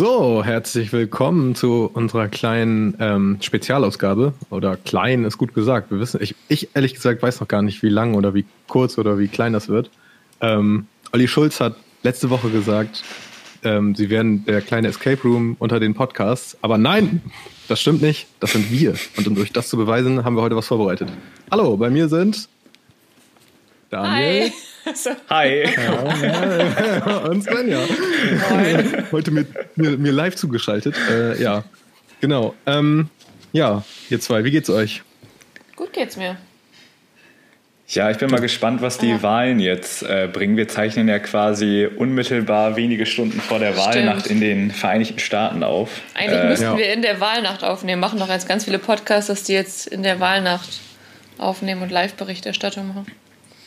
So, herzlich willkommen zu unserer kleinen ähm, Spezialausgabe. Oder klein ist gut gesagt. Wir wissen, ich, ich ehrlich gesagt weiß noch gar nicht, wie lang oder wie kurz oder wie klein das wird. Ähm, Olli Schulz hat letzte Woche gesagt, ähm, sie werden der kleine Escape Room unter den Podcasts. Aber nein, das stimmt nicht. Das sind wir. Und um euch das zu beweisen, haben wir heute was vorbereitet. Hallo, bei mir sind Daniel. Hi. So. Hi. Ja, und Svenja. Heute mit mir, mir live zugeschaltet. Äh, ja, genau. Ähm, ja, ihr zwei, wie geht's euch? Gut geht's mir. Ja, ich bin mal gespannt, was die Ja. Wahlen jetzt äh, bringen. Wir zeichnen ja quasi unmittelbar wenige Stunden vor der Wahlnacht in den Vereinigten Staaten auf. Eigentlich Äh, müssten ja. wir in der Wahlnacht aufnehmen. Machen doch jetzt ganz viele Podcasts, die jetzt in der Wahlnacht aufnehmen und Live-Berichterstattung machen.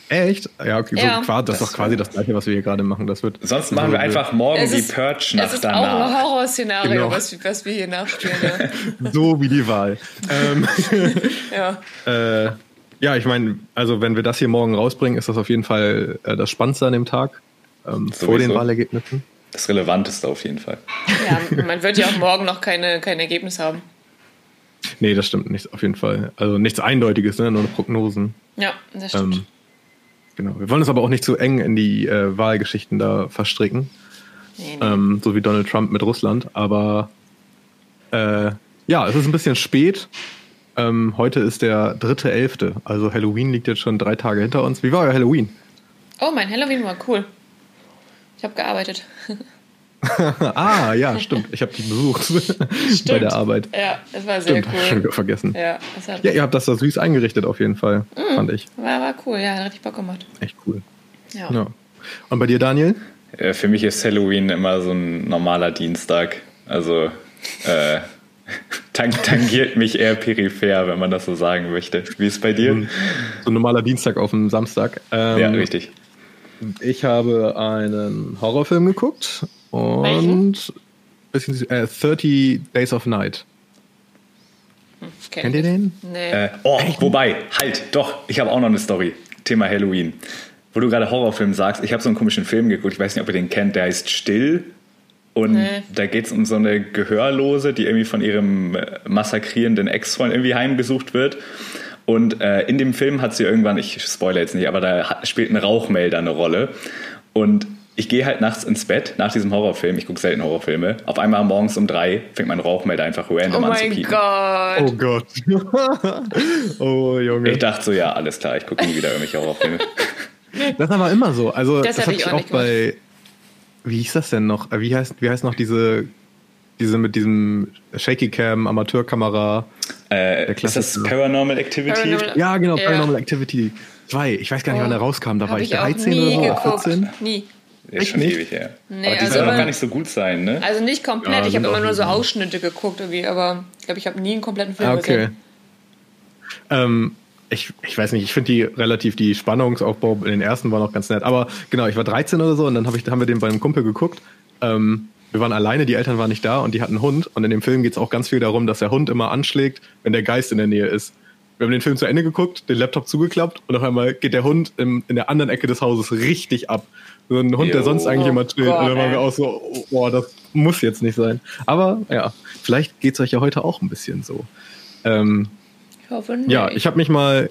Echt? Ja, okay, Ja. so quasi, das ist doch quasi das gleiche, was wir hier gerade machen. Das wird sonst machen wir einfach morgen Es die ist- Es Purge-Nacht ist auch ein. Horrorszenario, Genau. was, was wir hier nachspielen. so wie die Wahl. ähm, Ja. ja. äh, ja, ich meine, also wenn wir das hier morgen rausbringen, ist das auf jeden Fall äh, das Spannendste an dem Tag. Ähm, vor den. Wahlergebnissen. Das Relevanteste auf jeden Fall. ja, man wird ja auch morgen noch keine, kein Ergebnis haben. Nee, das stimmt nicht, auf jeden Fall. Also nichts Eindeutiges, ne? nur Prognosen. Ja, das stimmt. Ähm, genau. Wir wollen uns aber auch nicht zu eng in die äh, Wahlgeschichten da verstricken. nee, nee. ähm, so wie Donald Trump mit Russland. Aber äh, ja, es ist ein bisschen spät. Ähm, heute ist der dritte Elfte, also Halloween liegt jetzt schon drei Tage hinter uns. Wie war euer Halloween? Oh, mein Halloween war cool. Ich habe gearbeitet. ah, ja, stimmt. Ich habe die besucht bei der Arbeit. Ja, das war sehr Stimmt, hab ich schon cool. wieder vergessen. Ja, das hat Ja, ihr habt das da süß eingerichtet auf jeden Fall, Mhm. fand ich. war, war cool. Ja, hat richtig Bock gemacht. Echt cool. Ja. Ja. Und bei dir, Daniel? Äh, Für mich ist Halloween immer so ein normaler Dienstag. Also äh, tang tangiert mich eher peripher, wenn man das so sagen möchte. Wie ist es bei dir? So ein normaler Dienstag auf dem Samstag. Ähm, Ja, richtig. Ich habe einen Horrorfilm geguckt und Welchen? bisschen, äh, 30 Days of Night. Kenn Kennt ihr ich. den? Nee. Äh, oh, wobei, halt, doch, ich habe auch noch eine Story. Thema Halloween. Wo du gerade Horrorfilm sagst, ich habe so einen komischen Film geguckt, ich weiß nicht, ob ihr den kennt, der heißt Still. Und Nee. da geht es um so eine Gehörlose, die irgendwie von ihrem äh, massakrierenden Ex-Freund irgendwie heimgesucht wird. Und äh, in dem Film hat sie irgendwann, ich spoilere jetzt nicht, aber da spielt ein Rauchmelder eine Rolle. Und ich gehe halt nachts ins Bett nach diesem Horrorfilm. Ich gucke selten Horrorfilme. Auf einmal morgens um drei fängt mein Rauchmelder einfach oh random an zu mein piepen. Gott. Oh Gott. oh Junge. Ich dachte so, ja, alles klar, ich gucke nie wieder irgendwelche Horrorfilme. Das war immer so. Also Das das, hab hatte ich auch auch nicht bei. Wie hieß das denn noch? Äh, Wie heißt, wie heißt noch diese, diese mit diesem Shaky Cam, Amateurkamera? Äh, ist das. Paranormal Activity? Paranormal- Ja, genau, Ja. Paranormal Activity 2. Ich weiß gar nicht, wann Oh. der rauskam. Da war Hab ich ich auch 13 nie oder so, geguckt. 14. Nie. Ist schon nicht? ewig her. Nee, aber die also sollen auch immer- gar nicht so gut sein, ne? Also nicht komplett. Ja, ich habe immer auch nur so Ausschnitte geguckt, irgendwie, aber ich glaube, ich habe nie einen kompletten Film Ah, okay. gesehen. Ähm, ich, ich weiß nicht, ich finde die relativ, die Spannungsaufbau in den ersten war noch ganz nett. Aber genau, ich war 13 oder so und dann hab ich, haben wir den bei einem Kumpel geguckt. Ähm, wir waren alleine, die Eltern waren nicht da und die hatten einen Hund. Und in dem Film geht es auch ganz viel darum, dass der Hund immer anschlägt, wenn der Geist in der Nähe ist. Wir haben den Film zu Ende geguckt, den Laptop zugeklappt und auf einmal geht der Hund im, in der anderen Ecke des Hauses richtig ab. So ein Hund, der Jo. sonst eigentlich Oh immer chillt. Gott, und dann waren wir auch so, oh, boah, das muss jetzt nicht sein. Aber ja, vielleicht geht es euch ja heute auch ein bisschen so. Ähm, Ich hoffe nicht. ja, ich habe mich mal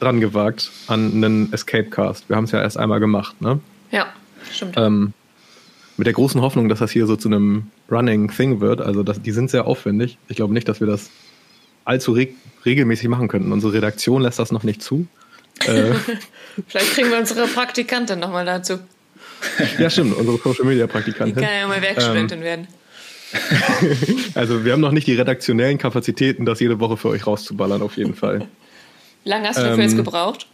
dran gewagt an einen Escape Cast. Wir haben es ja erst einmal gemacht, ne? Ja, stimmt. Ähm, mit der großen Hoffnung, dass das hier so zu einem Running Thing wird. Also das, die sind sehr aufwendig. Ich glaube nicht, dass wir das allzu reg regelmäßig machen könnten. Unsere Redaktion lässt das noch nicht zu. Äh, Vielleicht kriegen wir unsere Praktikantin nochmal dazu. ja, stimmt, unsere Social Media Die Praktikantin. kann ja mal Werkstudentin werden. Also wir haben noch nicht die redaktionellen Kapazitäten, das jede Woche für euch rauszuballern, auf jeden Fall. Wie lange hast du dafür Ähm, jetzt gebraucht?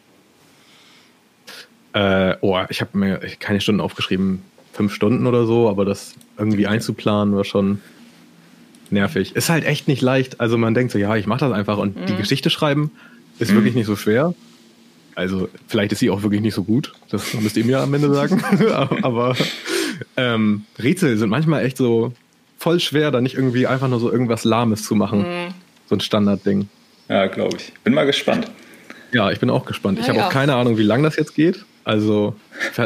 Äh, oh, ich habe mir keine Stunden aufgeschrieben, fünf Stunden oder so, aber das irgendwie einzuplanen war schon nervig. Ist halt echt nicht leicht. Also man denkt so, ja, ich mache das einfach und die Geschichte schreiben ist wirklich nicht so schwer. Also vielleicht ist sie auch wirklich nicht so gut. Das müsst ihr mir am Ende sagen. aber ähm, Rätsel sind manchmal echt so voll schwer, da nicht irgendwie einfach nur so irgendwas Lahmes zu machen. So ein Standardding. Ja, glaube ich. Bin mal gespannt. Ja, ich bin auch gespannt. Ich Ja, habe ja. auch keine Ahnung, wie lang das jetzt geht. Also,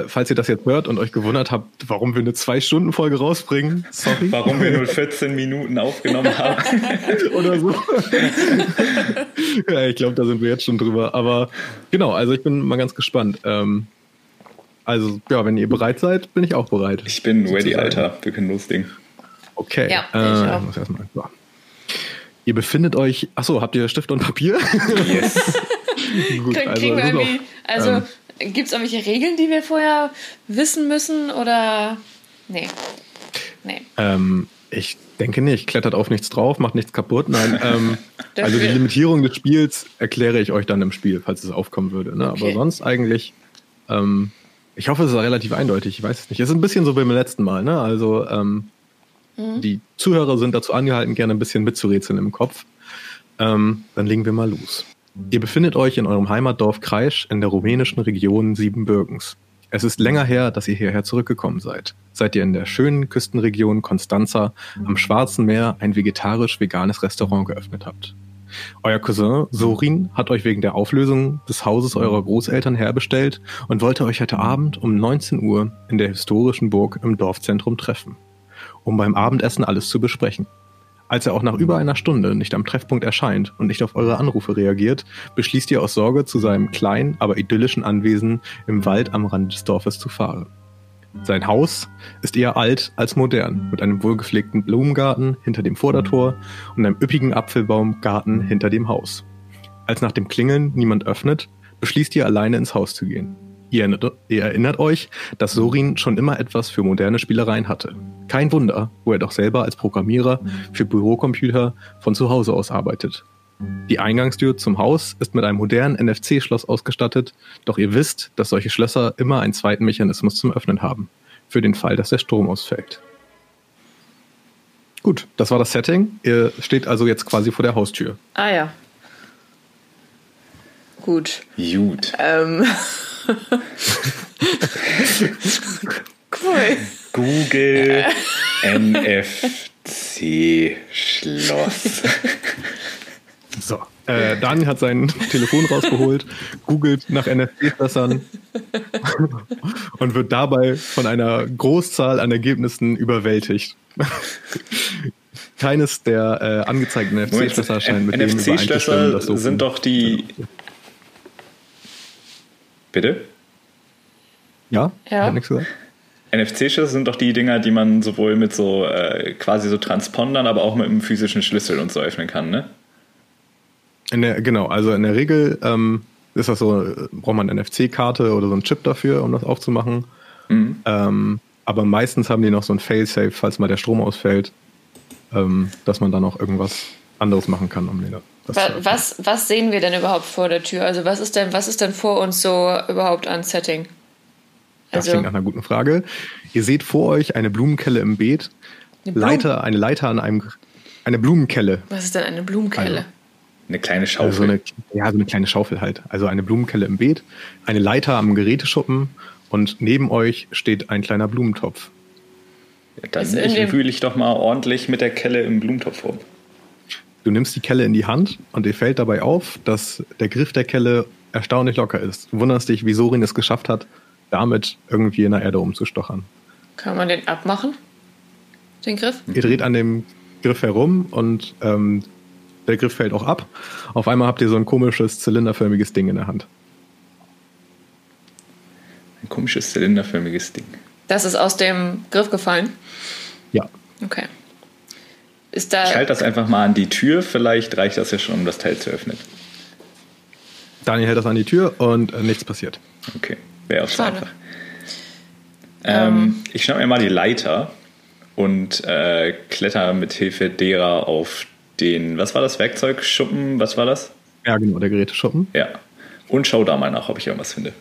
falls ihr das jetzt hört und euch gewundert habt, warum wir eine Zwei-Stunden-Folge rausbringen, sorry. Warum wir nur 14 Minuten aufgenommen haben. Oder so. ja, ich glaube, da sind wir jetzt schon drüber. Aber genau, also ich bin mal ganz gespannt. Ähm, also, ja, wenn ihr bereit seid, bin ich auch bereit. Ich bin ready, Alter. Wir können loslegen. Okay. Ja, ich auch. Äh, muss erstmal, so. Ihr befindet euch. Achso, habt ihr Stift und Papier? Yes. Gut, Kriegen also, wir irgendwie, also ähm, gibt es irgendwelche Regeln, die wir vorher wissen müssen oder nee? Nee. Ähm, ich denke nicht. Klettert auf nichts drauf, macht nichts kaputt. Nein, ähm, also die Limitierung des Spiels erkläre ich euch dann im Spiel, falls es aufkommen würde. Ne? Okay. Aber sonst eigentlich, ähm, ich hoffe, es ist relativ eindeutig. Ich weiß es nicht. Es ist ein bisschen so wie beim letzten Mal. Ne? Also ähm, mhm. die Zuhörer sind dazu angehalten, gerne ein bisschen mitzurätseln im Kopf. Ähm, dann legen wir mal los. Ihr befindet euch in eurem Heimatdorf Kreisch in der rumänischen Region Siebenbürgens. Es ist länger her, dass ihr hierher zurückgekommen seid. Seid ihr in der schönen Küstenregion Constanza am Schwarzen Meer ein vegetarisch-veganes Restaurant geöffnet habt. Euer Cousin Sorin hat euch wegen der Auflösung des Hauses eurer Großeltern herbestellt und wollte euch heute Abend um 19 Uhr in der historischen Burg im Dorfzentrum treffen, um beim Abendessen alles zu besprechen. Als er auch nach über einer Stunde nicht am Treffpunkt erscheint und nicht auf eure Anrufe reagiert, beschließt ihr aus Sorge, zu seinem kleinen, aber idyllischen Anwesen im Wald am Rand des Dorfes zu fahren. Sein Haus ist eher alt als modern, mit einem wohlgepflegten Blumengarten hinter dem Vordertor und einem üppigen Apfelbaumgarten hinter dem Haus. Als nach dem Klingeln niemand öffnet, beschließt ihr alleine ins Haus zu gehen. Ihr erinnert euch, dass Sorin schon immer etwas für moderne Spielereien hatte. Kein Wunder, wo er doch selber als Programmierer für Bürocomputer von zu Hause aus arbeitet. Die Eingangstür zum Haus ist mit einem modernen NFC-Schloss ausgestattet, doch ihr wisst, dass solche Schlösser immer einen zweiten Mechanismus zum Öffnen haben, für den Fall, dass der Strom ausfällt. Gut, das war das Setting. Ihr steht also jetzt quasi vor der Haustür. Ah ja. Gut. Gut. Ähm. cool. Google NFC Schloss. So, äh, Daniel hat sein Telefon rausgeholt, googelt nach NFC-Schlössern und wird dabei von einer Großzahl an Ergebnissen überwältigt. Keines der äh, angezeigten NFC-Schlösser scheint mit NFC dem übereinzustimmen. NFC-Schlösser sind doch die Bitte? Ja? Ja. Hat nichts gesagt? NFC-Schlüssel sind doch die Dinger, die man sowohl mit so äh, quasi so Transpondern, aber auch mit einem physischen Schlüssel und so öffnen kann, ne? In der, genau, also in der Regel ähm, ist das so, braucht man eine NFC-Karte oder so einen Chip dafür, um das aufzumachen. Mhm. Ähm, aber meistens haben die noch so ein Fail-Safe, falls mal der Strom ausfällt, ähm, dass man dann auch irgendwas anderes machen kann, um den was, was sehen wir denn überhaupt vor der Tür? Also was ist denn, was ist denn vor uns so überhaupt an Setting? Also, das klingt nach einer guten Frage. Ihr seht vor euch eine Blumenkelle im Beet, eine Leiter, eine Leiter an einem, eine Blumenkelle. Was ist denn eine Blumenkelle? Also, eine kleine Schaufel. Also eine, ja, so eine kleine Schaufel halt. Also eine Blumenkelle im Beet, eine Leiter am Geräteschuppen und neben euch steht ein kleiner Blumentopf. Ja, dann wühle ich doch mal ordentlich mit der Kelle im Blumentopf rum. Du nimmst die Kelle in die Hand und dir fällt dabei auf, dass der Griff der Kelle erstaunlich locker ist. Du wunderst dich, wie Sorin es geschafft hat, damit irgendwie in der Erde umzustochern. Kann man den abmachen? Den Griff? Ihr dreht an dem Griff herum und ähm, der Griff fällt auch ab. Auf einmal habt ihr so ein komisches zylinderförmiges Ding in der Hand. Ein komisches zylinderförmiges Ding. Das ist aus dem Griff gefallen? Ja. Okay. Ist da ich halte das einfach mal an die Tür, vielleicht reicht das ja schon, um das Teil zu öffnen. Daniel hält das an die Tür und äh, nichts passiert. Okay, wäre auch so einfach. Ähm, ähm, ich schnappe mir mal die Leiter und äh, kletter mit Hilfe derer auf den, was war das, Werkzeugschuppen, was war das? Ja, genau, der Geräteschuppen. Ja. Und schau da mal nach, ob ich irgendwas finde.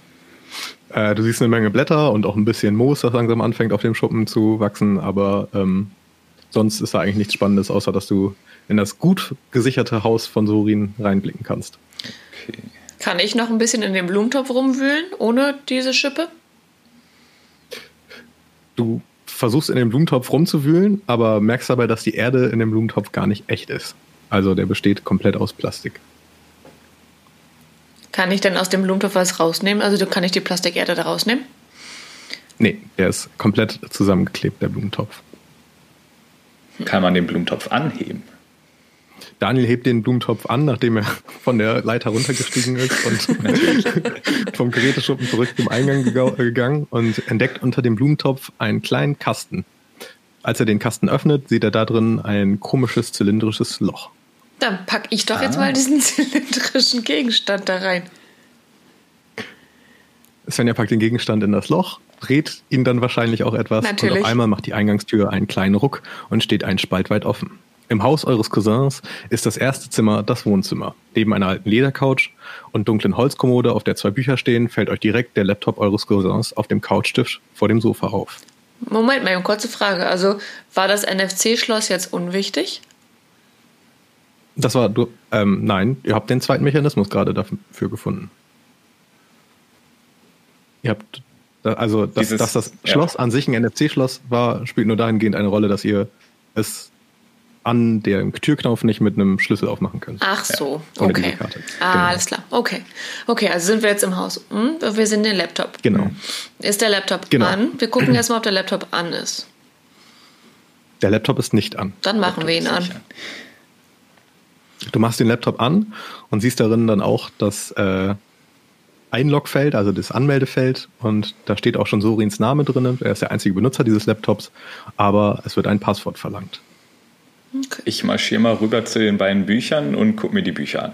Äh, du siehst eine Menge Blätter und auch ein bisschen Moos, das langsam anfängt auf dem Schuppen zu wachsen, aber ähm, sonst ist da eigentlich nichts Spannendes, außer dass du in das gut gesicherte Haus von Sorin reinblicken kannst. Okay. Kann ich noch ein bisschen in dem Blumentopf rumwühlen, ohne diese Schippe? Du versuchst in dem Blumentopf rumzuwühlen, aber merkst dabei, dass die Erde in dem Blumentopf gar nicht echt ist. Also der besteht komplett aus Plastik. Kann ich denn aus dem Blumentopf was rausnehmen? Also kann ich die Plastikerde da rausnehmen? Nee, der ist komplett zusammengeklebt, der Blumentopf. Kann man den Blumentopf anheben? Daniel hebt den Blumentopf an, nachdem er von der Leiter runtergestiegen ist und vom Geräteschuppen zurück zum Eingang gegangen und entdeckt unter dem Blumentopf einen kleinen Kasten. Als er den Kasten öffnet, sieht er da drin ein komisches zylindrisches Loch. Dann packe ich doch ah. jetzt mal diesen zylindrischen Gegenstand da rein. Svenja packt den Gegenstand in das Loch, dreht ihn dann wahrscheinlich auch etwas Natürlich. und auf einmal macht die Eingangstür einen kleinen Ruck und steht ein Spalt weit offen. Im Haus eures Cousins ist das erste Zimmer das Wohnzimmer. Neben einer alten Ledercouch und dunklen Holzkommode, auf der zwei Bücher stehen, fällt euch direkt der Laptop eures Cousins auf dem Couchtisch vor dem Sofa auf. Moment mal, eine kurze Frage. Also war das NFC-Schloss jetzt unwichtig? Das war, du, ähm, nein, ihr habt den zweiten Mechanismus gerade dafür gefunden. Ihr habt, also, dass, Dieses, dass das Schloss ja. an sich ein NFC-Schloss war, spielt nur dahingehend eine Rolle, dass ihr es an dem Türknauf nicht mit einem Schlüssel aufmachen könnt. Ach so, ja, okay. Ah, genau. alles klar. Okay. Okay, also sind wir jetzt im Haus. Hm? Wir sind im Laptop. Genau. Ist der Laptop genau. an? Wir gucken erstmal, ob der Laptop an ist. Der Laptop ist nicht an. Dann machen wir ihn an. an. Du machst den Laptop an und siehst darin dann auch das äh, Einlogfeld, also das Anmeldefeld. Und da steht auch schon Sorins Name drin. Er ist der einzige Benutzer dieses Laptops, aber es wird ein Passwort verlangt. Ich marschiere mal rüber zu den beiden Büchern und gucke mir die Bücher an.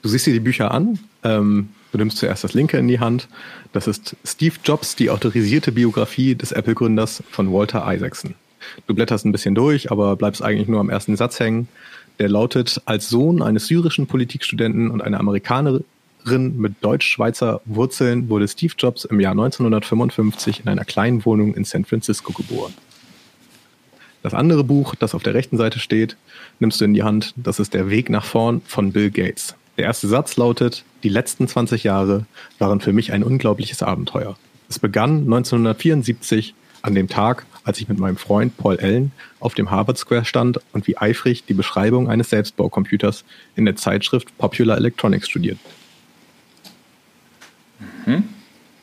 Du siehst dir die Bücher an. Ähm, du nimmst zuerst das linke in die Hand. Das ist Steve Jobs, die autorisierte Biografie des Apple-Gründers von Walter Isaacson. Du blätterst ein bisschen durch, aber bleibst eigentlich nur am ersten Satz hängen. Der lautet, als Sohn eines syrischen Politikstudenten und einer Amerikanerin mit deutsch-schweizer Wurzeln wurde Steve Jobs im Jahr 1955 in einer kleinen Wohnung in San Francisco geboren. Das andere Buch, das auf der rechten Seite steht, nimmst du in die Hand. Das ist Der Weg nach vorn von Bill Gates. Der erste Satz lautet, die letzten 20 Jahre waren für mich ein unglaubliches Abenteuer. Es begann 1974 an dem Tag, als ich mit meinem Freund Paul Allen auf dem Harvard Square stand und wie eifrig die Beschreibung eines Selbstbaucomputers in der Zeitschrift Popular Electronics studiert. Mhm.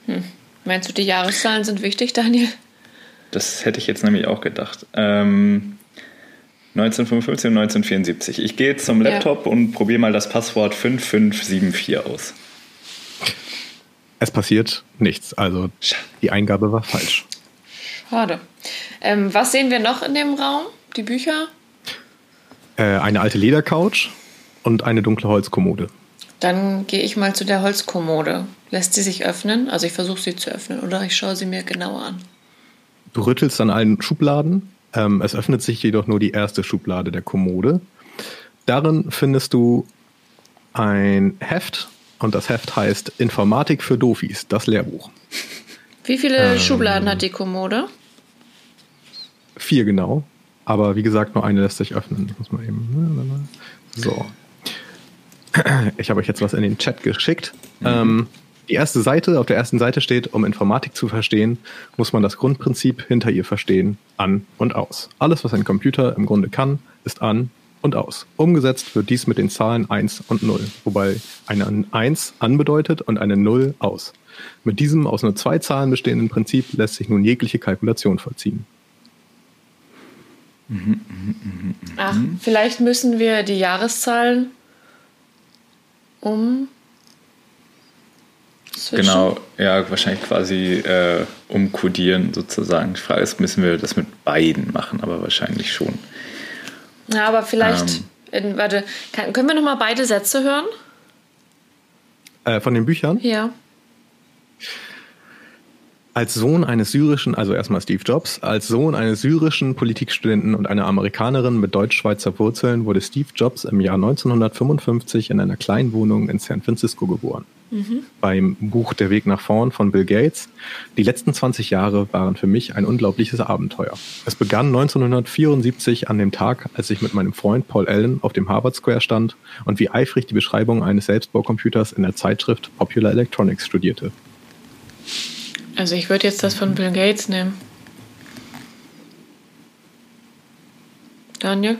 Hm. Meinst du, die Jahreszahlen sind wichtig, Daniel? Das hätte ich jetzt nämlich auch gedacht. Ähm, 1955 und 1974. Ich gehe zum Laptop ja. und probiere mal das Passwort 5574 aus. Es passiert nichts. Also die Eingabe war falsch. Schade. Ähm, was sehen wir noch in dem Raum? Die Bücher? Äh, eine alte Ledercouch und eine dunkle Holzkommode. Dann gehe ich mal zu der Holzkommode. Lässt sie sich öffnen? Also ich versuche sie zu öffnen oder ich schaue sie mir genauer an. Du rüttelst an allen Schubladen. Ähm, es öffnet sich jedoch nur die erste Schublade der Kommode. Darin findest du ein Heft und das Heft heißt Informatik für Dofis, das Lehrbuch. Wie viele ähm, Schubladen hat die Kommode? Vier genau. Aber wie gesagt, nur eine lässt sich öffnen. Ich muss mal eben. So. Ich habe euch jetzt was in den Chat geschickt. Mhm. Ähm, die erste Seite, auf der ersten Seite steht, um Informatik zu verstehen, muss man das Grundprinzip hinter ihr verstehen, an und aus. Alles, was ein Computer im Grunde kann, ist an und aus. Umgesetzt wird dies mit den Zahlen 1 und 0, wobei eine 1 an bedeutet und eine 0 aus. Mit diesem aus nur zwei Zahlen bestehenden Prinzip lässt sich nun jegliche Kalkulation vollziehen. Ach, vielleicht müssen wir die Jahreszahlen um Switchen? Genau, ja, wahrscheinlich quasi äh, umkodieren sozusagen. Die Frage ist, müssen wir das mit beiden machen, aber wahrscheinlich schon. Ja, aber vielleicht, ähm, in, warte, kann, können wir nochmal beide Sätze hören? Äh, von den Büchern? Ja. Als Sohn eines syrischen, also erstmal Steve Jobs, als Sohn eines syrischen Politikstudenten und einer Amerikanerin mit deutsch-schweizer Wurzeln wurde Steve Jobs im Jahr 1955 in einer kleinen Wohnung in San Francisco geboren. Mhm. Beim Buch Der Weg nach vorn von Bill Gates. Die letzten 20 Jahre waren für mich ein unglaubliches Abenteuer. Es begann 1974 an dem Tag, als ich mit meinem Freund Paul Allen auf dem Harvard Square stand und wie eifrig die Beschreibung eines Selbstbaucomputers in der Zeitschrift Popular Electronics studierte. Also ich würde jetzt das von Bill Gates nehmen. Daniel?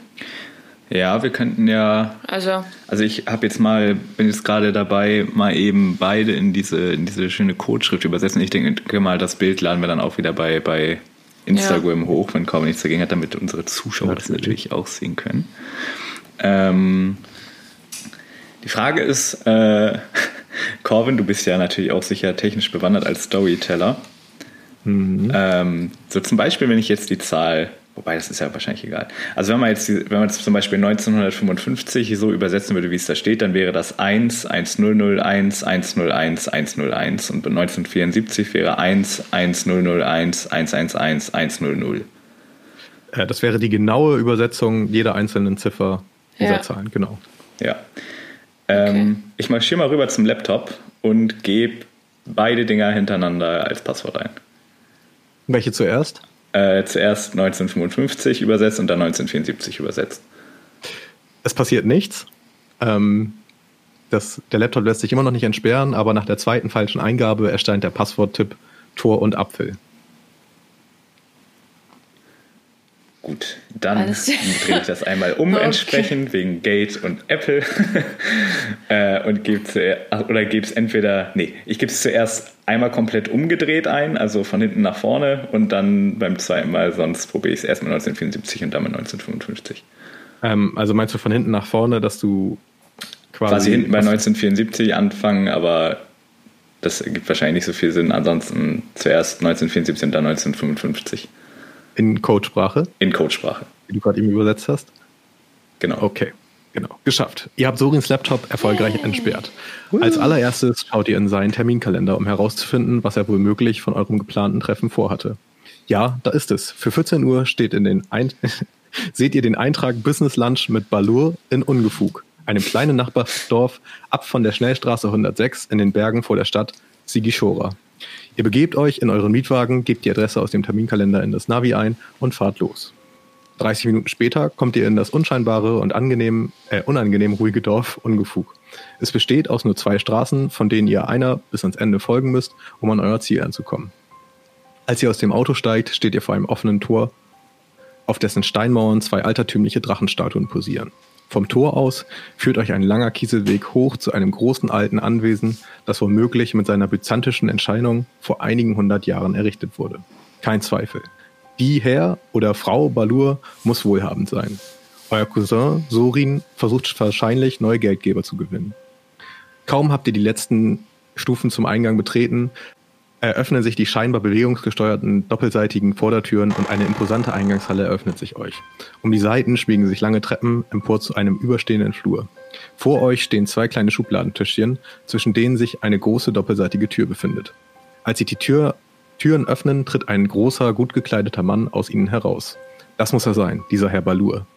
Ja, wir könnten ja. Also. Also ich habe jetzt mal, bin jetzt gerade dabei, mal eben beide in diese, in diese schöne Codeschrift übersetzen. Ich denke mal, das Bild laden wir dann auch wieder bei, bei Instagram ja. hoch, wenn Corbin nichts dagegen hat, damit unsere Zuschauer natürlich. das natürlich auch sehen können. Ähm, die Frage ist, äh, Corvin, du bist ja natürlich auch sicher technisch bewandert als Storyteller. Mhm. Ähm, so zum Beispiel, wenn ich jetzt die Zahl Wobei, das ist ja wahrscheinlich egal. Also wenn man jetzt, wenn man jetzt zum Beispiel 1955 so übersetzen würde, wie es da steht, dann wäre das 1, 1001, 101, 101 und 1974 wäre 1, 1001, 111, 100. Das wäre die genaue Übersetzung jeder einzelnen Ziffer dieser ja. Zahlen, genau. Ja. Ähm, okay. Ich marschiere mal rüber zum Laptop und gebe beide Dinger hintereinander als Passwort ein. Welche zuerst? äh, zuerst 1955 übersetzt und dann 1974 übersetzt. Es passiert nichts. Ähm, das, der Laptop lässt sich immer noch nicht entsperren, aber nach der zweiten falschen Eingabe erscheint der Passworttipp Tor und Apfel. Gut, dann drehe ich das einmal um okay. entsprechend wegen Gate und Apple äh, und gebe oder gebe es entweder, nee, ich gebe es zuerst einmal komplett umgedreht ein, also von hinten nach vorne und dann beim zweiten Mal, sonst probiere ich es erst mit 1974 und dann mit 1955. Ähm, also meinst du von hinten nach vorne, dass du quasi... Quasi hinten bei 1974 anfangen, aber das gibt wahrscheinlich nicht so viel Sinn, ansonsten zuerst 1974 und dann 1955. In Codesprache? In Codesprache. Wie du gerade eben übersetzt hast? Genau. Okay, genau. Geschafft. Ihr habt Sorins Laptop erfolgreich Yay. entsperrt. Als allererstes schaut ihr in seinen Terminkalender, um herauszufinden, was er wohl möglich von eurem geplanten Treffen vorhatte. Ja, da ist es. Für 14 Uhr steht in den Ein seht ihr den Eintrag Business Lunch mit Balur in Ungefug, einem kleinen Nachbardorf ab von der Schnellstraße 106 in den Bergen vor der Stadt Sigishora. Ihr begebt euch in euren Mietwagen, gebt die Adresse aus dem Terminkalender in das Navi ein und fahrt los. 30 Minuten später kommt ihr in das unscheinbare und angenehm, äh, unangenehm ruhige Dorf Ungefug. Es besteht aus nur zwei Straßen, von denen ihr einer bis ans Ende folgen müsst, um an euer Ziel anzukommen. Als ihr aus dem Auto steigt, steht ihr vor einem offenen Tor, auf dessen Steinmauern zwei altertümliche Drachenstatuen posieren. Vom Tor aus führt euch ein langer Kieselweg hoch zu einem großen alten Anwesen, das womöglich mit seiner byzantischen Entscheidung vor einigen hundert Jahren errichtet wurde. Kein Zweifel. Die Herr oder Frau Balur muss wohlhabend sein. Euer Cousin Sorin versucht wahrscheinlich neue Geldgeber zu gewinnen. Kaum habt ihr die letzten Stufen zum Eingang betreten, eröffnen sich die scheinbar bewegungsgesteuerten doppelseitigen Vordertüren und eine imposante Eingangshalle eröffnet sich euch. Um die Seiten schmiegen sich lange Treppen empor zu einem überstehenden Flur. Vor euch stehen zwei kleine Schubladentischchen, zwischen denen sich eine große doppelseitige Tür befindet. Als sich die Tür, Türen öffnen, tritt ein großer, gut gekleideter Mann aus ihnen heraus. Das muss er sein, dieser Herr Balur.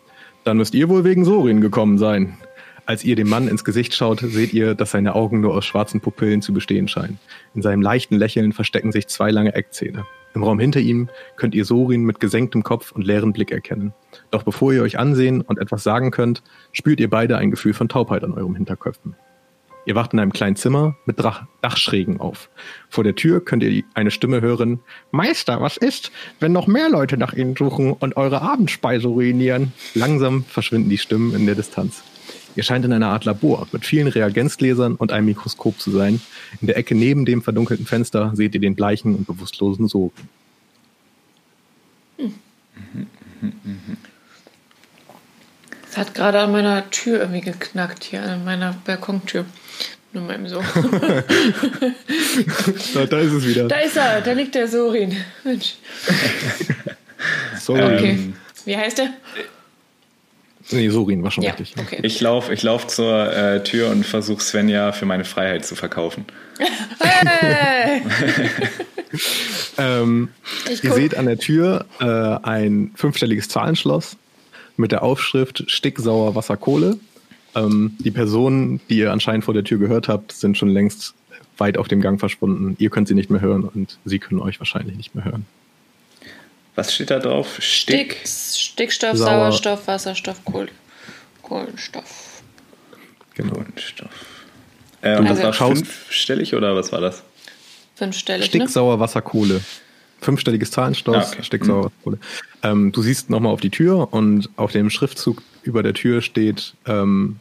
Dann müsst ihr wohl wegen Sorin gekommen sein. Als ihr dem Mann ins Gesicht schaut, seht ihr, dass seine Augen nur aus schwarzen Pupillen zu bestehen scheinen. In seinem leichten Lächeln verstecken sich zwei lange Eckzähne. Im Raum hinter ihm könnt ihr Sorin mit gesenktem Kopf und leeren Blick erkennen. Doch bevor ihr euch ansehen und etwas sagen könnt, spürt ihr beide ein Gefühl von Taubheit an eurem Hinterköpfen. Ihr wacht in einem kleinen Zimmer mit Drach Dachschrägen auf. Vor der Tür könnt ihr eine Stimme hören. Meister, was ist, wenn noch mehr Leute nach Ihnen suchen und eure Abendspeise ruinieren? Langsam verschwinden die Stimmen in der Distanz. Ihr scheint in einer Art Labor mit vielen Reagenzgläsern und einem Mikroskop zu sein. In der Ecke neben dem verdunkelten Fenster seht ihr den bleichen und bewusstlosen Sohn. Hm. Es hat gerade an meiner Tür irgendwie geknackt, hier an meiner Balkontür. Nur meinem Sohn. da, da, ist es wieder. Da ist er, da liegt der Sorin. Mensch. Sorin. Okay. Wie heißt er? Nee, Sorin war schon ja, richtig. Okay. Ich laufe ich lauf zur äh, Tür und versuche Svenja für meine Freiheit zu verkaufen. Hey! ähm, ihr seht an der Tür äh, ein fünfstelliges Zahlenschloss mit der Aufschrift Sticksauer Wasserkohle. Ähm, die Personen, die ihr anscheinend vor der Tür gehört habt, sind schon längst weit auf dem Gang verschwunden. Ihr könnt sie nicht mehr hören und sie können euch wahrscheinlich nicht mehr hören. Was steht da drauf? Stick, Stickstoff, Sauer. Sauerstoff, Wasserstoff, Kohl, Kohlenstoff. Genau. Kohlenstoff. Äh, und also, das war fünfstellig oder was war das? Fünfstellig. Stick, ne? Sauer, Wasser, Kohle. fünfstelliges Zahlenschloss, ah, okay. Sticksauer mhm. ähm, Du siehst nochmal auf die Tür und auf dem Schriftzug über der Tür steht, ähm,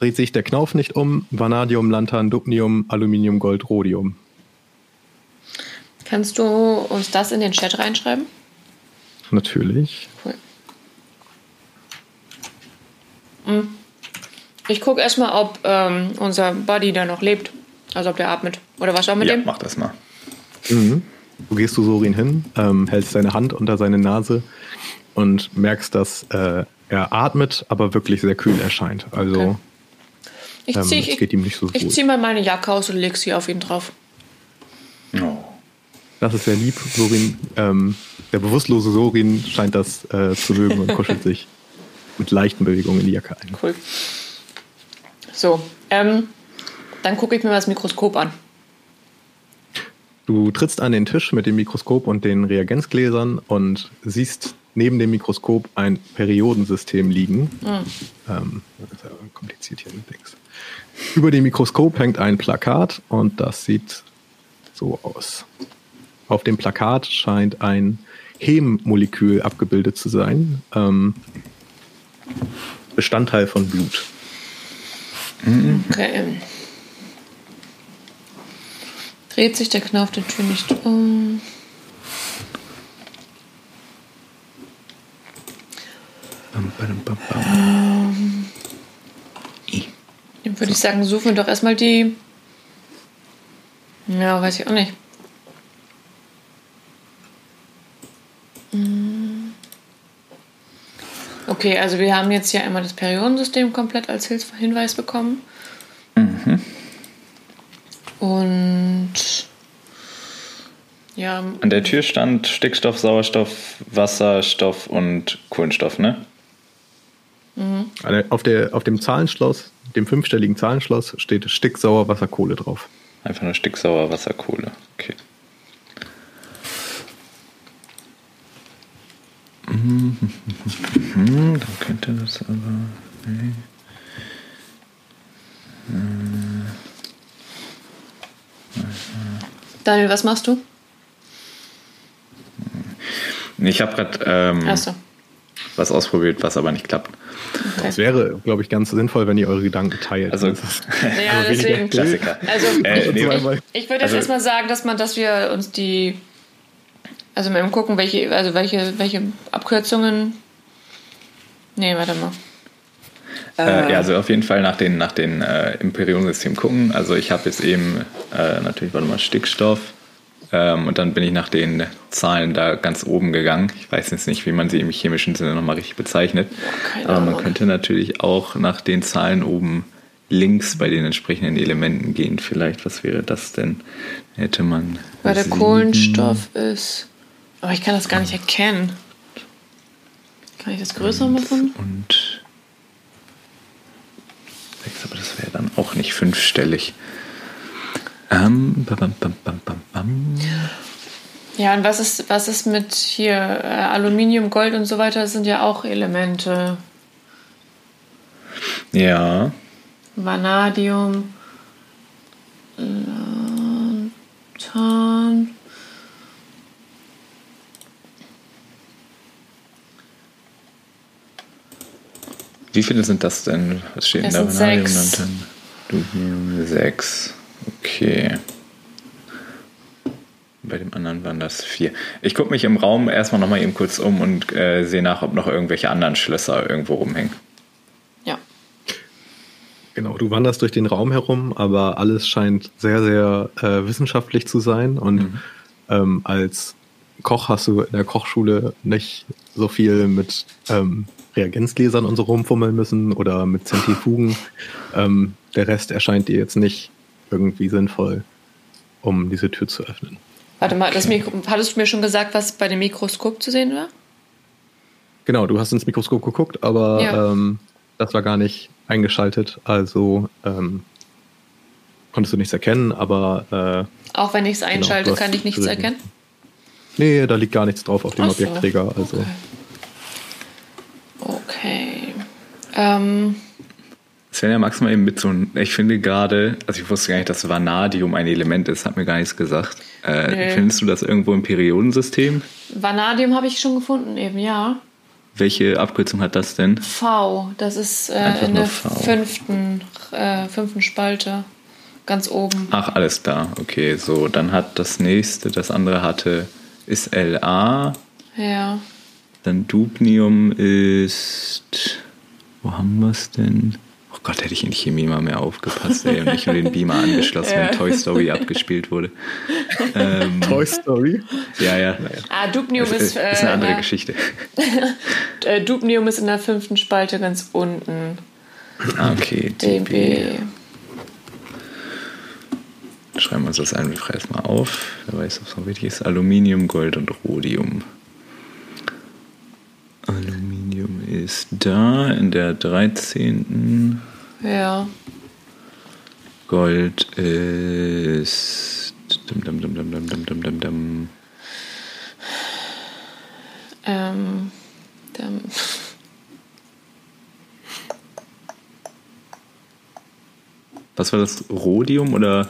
dreht sich der Knauf nicht um, Vanadium, Lanthan, Dubnium, Aluminium, Gold, Rhodium. Kannst du uns das in den Chat reinschreiben? Natürlich. Cool. Hm. Ich gucke erstmal, ob ähm, unser Buddy da noch lebt. Also ob der atmet. Oder was auch mit ja, dem? mach das mal. Mhm. Du gehst zu Sorin hin, ähm, hältst seine Hand unter seine Nase und merkst, dass äh, er atmet, aber wirklich sehr kühl erscheint. Also okay. ich zieh, ähm, es geht ihm nicht so ich, gut. Ich ziehe mal meine Jacke aus und leg sie auf ihn drauf. Oh. Das ist sehr lieb, Sorin. Ähm, der bewusstlose Sorin scheint das äh, zu mögen und kuschelt sich mit leichten Bewegungen in die Jacke ein. Cool. So, ähm, dann gucke ich mir mal das Mikroskop an. Du trittst an den Tisch mit dem Mikroskop und den Reagenzgläsern und siehst neben dem Mikroskop ein Periodensystem liegen. Mhm. Ähm, das ist ja kompliziert hier mit Dings. Über dem Mikroskop hängt ein Plakat und das sieht so aus. Auf dem Plakat scheint ein Hemmolekül abgebildet zu sein. Ähm, Bestandteil von Blut. Okay. Dreht sich der Knopf der Tür nicht um. Bam, bam, bam, ähm, dann würde ich sagen, suchen wir doch erstmal die. Ja, weiß ich auch nicht. Okay, also wir haben jetzt hier einmal das Periodensystem komplett als Hinweis bekommen. Mhm. Und ja. An der Tür stand Stickstoff, Sauerstoff, Wasserstoff und Kohlenstoff, ne? Mhm. Auf, der, auf dem Zahlenschloss, dem fünfstelligen Zahlenschloss, steht Sticksauer Wasserkohle drauf. Einfach nur Sticksauer Wasserkohle. Okay. Dann könnte das aber. Nee. Daniel, was machst du? Ich habe gerade ähm, so. was ausprobiert, was aber nicht klappt. Okay. Es wäre, glaube ich, ganz sinnvoll, wenn ihr eure Gedanken teilt. Also, ja, also deswegen. Klassiker. Also, äh, ich, ich, ich würde jetzt also, erstmal sagen, dass man, dass wir uns die, also mal gucken, welche, also welche, welche Abkürzungen. Nee, warte mal. Äh, ja, also auf jeden Fall nach den, nach den äh, Imperiumsystem gucken. Also ich habe jetzt eben äh, natürlich, warte mal, Stickstoff. Ähm, und dann bin ich nach den Zahlen da ganz oben gegangen. Ich weiß jetzt nicht, wie man sie im chemischen Sinne nochmal richtig bezeichnet. Keine Aber man könnte natürlich auch nach den Zahlen oben links bei den entsprechenden Elementen gehen. Vielleicht, was wäre das denn? Hätte man. Weil der Kohlenstoff ist. Aber ich kann das gar nicht erkennen. Kann ich das größer machen? Und aber das wäre dann auch nicht fünfstellig. Ähm, bam, bam, bam, ja, und was ist, was ist mit hier äh, Aluminium, Gold und so weiter? Das sind ja auch Elemente. Ja. Vanadium, Lanthan. Wie viele sind das denn? Was steht in der Vanadium? Sechs. Sechs. Okay. Bei dem anderen waren das vier. Ich gucke mich im Raum erstmal nochmal eben kurz um und äh, sehe nach, ob noch irgendwelche anderen Schlösser irgendwo rumhängen. Ja. Genau, du wanderst durch den Raum herum, aber alles scheint sehr, sehr äh, wissenschaftlich zu sein. Und mhm. ähm, als Koch hast du in der Kochschule nicht so viel mit ähm, Reagenzgläsern und so rumfummeln müssen oder mit Zentrifugen. Ähm, der Rest erscheint dir jetzt nicht irgendwie sinnvoll, um diese Tür zu öffnen. Warte mal, das Mikro hattest du mir schon gesagt, was bei dem Mikroskop zu sehen war? Genau, du hast ins Mikroskop geguckt, aber ja. ähm, das war gar nicht eingeschaltet, also ähm, konntest du nichts erkennen, aber. Äh, Auch wenn ich es genau, einschalte, genau, kann ich nichts erkennen? Nee, da liegt gar nichts drauf auf dem Ach Objektträger. Also. Okay. Okay. Ähm, Svenja, magst du mal eben mit so ein, ich finde gerade, also ich wusste gar nicht, dass Vanadium ein Element ist, hat mir gar nichts gesagt. Äh, findest du das irgendwo im Periodensystem? Vanadium habe ich schon gefunden, eben, ja. Welche Abkürzung hat das denn? V, das ist äh, in der fünften, äh, fünften Spalte, ganz oben. Ach, alles da, okay, so, dann hat das nächste, das andere hatte, ist LA. Ja. Dann Dubnium ist, wo haben wir es denn? Oh Gott, hätte ich in Chemie mal mehr aufgepasst, ey, und nicht nur den Beamer angeschlossen, ja. wenn Toy Story abgespielt wurde. Ähm, Toy Story? Ja, ja. Ah, Dubnium ist, ist, ist eine andere äh, Geschichte. Äh, Dubnium ist in der fünften Spalte ganz unten. Ah, okay. DB. Schreiben wir uns das einfach erstmal auf. Wer weiß, ob es noch wichtig ist. Aluminium, Gold und Rhodium. Aluminium ist da in der 13. Ja. Gold ist. Dum, dum, dum, dum, dum, dum, dum, dum. Ähm. Dum. Was war das? Rhodium oder?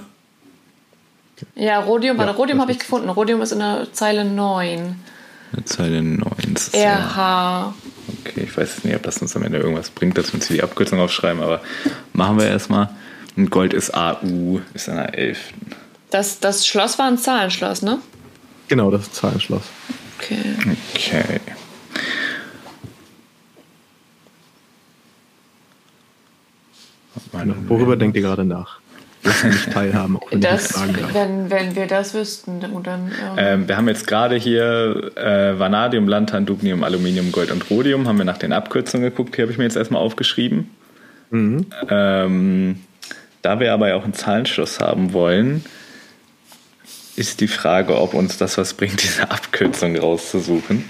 Ja, Rhodium, ja, Rhodium habe ich gefunden. Rhodium ist in der Zeile 9. Eine Zeile 9. RH. Okay, ich weiß nicht, ob das uns am Ende irgendwas bringt, dass wir uns hier die Abkürzung aufschreiben, aber machen wir erstmal. Und Gold ist AU, ist an der 11. Das, das Schloss war ein Zahlenschloss, ne? Genau, das ist ein Zahlenschloss. Okay. Okay. Worüber denkt ihr gerade nach? Nicht teilhaben. Auch wenn, das, wenn, wenn wir das wüssten, dann. Ähm ähm, wir haben jetzt gerade hier äh, Vanadium, Lantan, Dubnium, Aluminium, Gold und Rhodium. Haben wir nach den Abkürzungen geguckt. Die habe ich mir jetzt erstmal aufgeschrieben. Mhm. Ähm, da wir aber ja auch einen Zahlenschluss haben wollen, ist die Frage, ob uns das was bringt, diese Abkürzung rauszusuchen.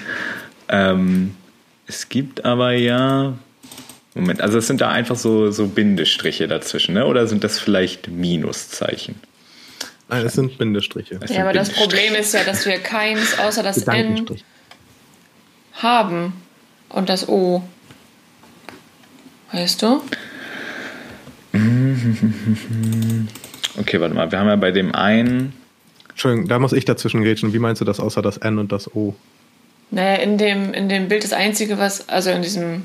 Ähm, es gibt aber ja, Moment, also es sind da einfach so, so Bindestriche dazwischen, ne? oder sind das vielleicht Minuszeichen? Nein, es sind Bindestriche. ja, aber das Problem ist ja, dass wir keins außer das N haben und das O. Weißt du? Okay, warte mal. Wir haben ja bei dem einen. Entschuldigung, da muss ich dazwischen grätschen. Wie meinst du das außer das N und das O? Naja, in dem, in dem Bild das Einzige, was, also in diesem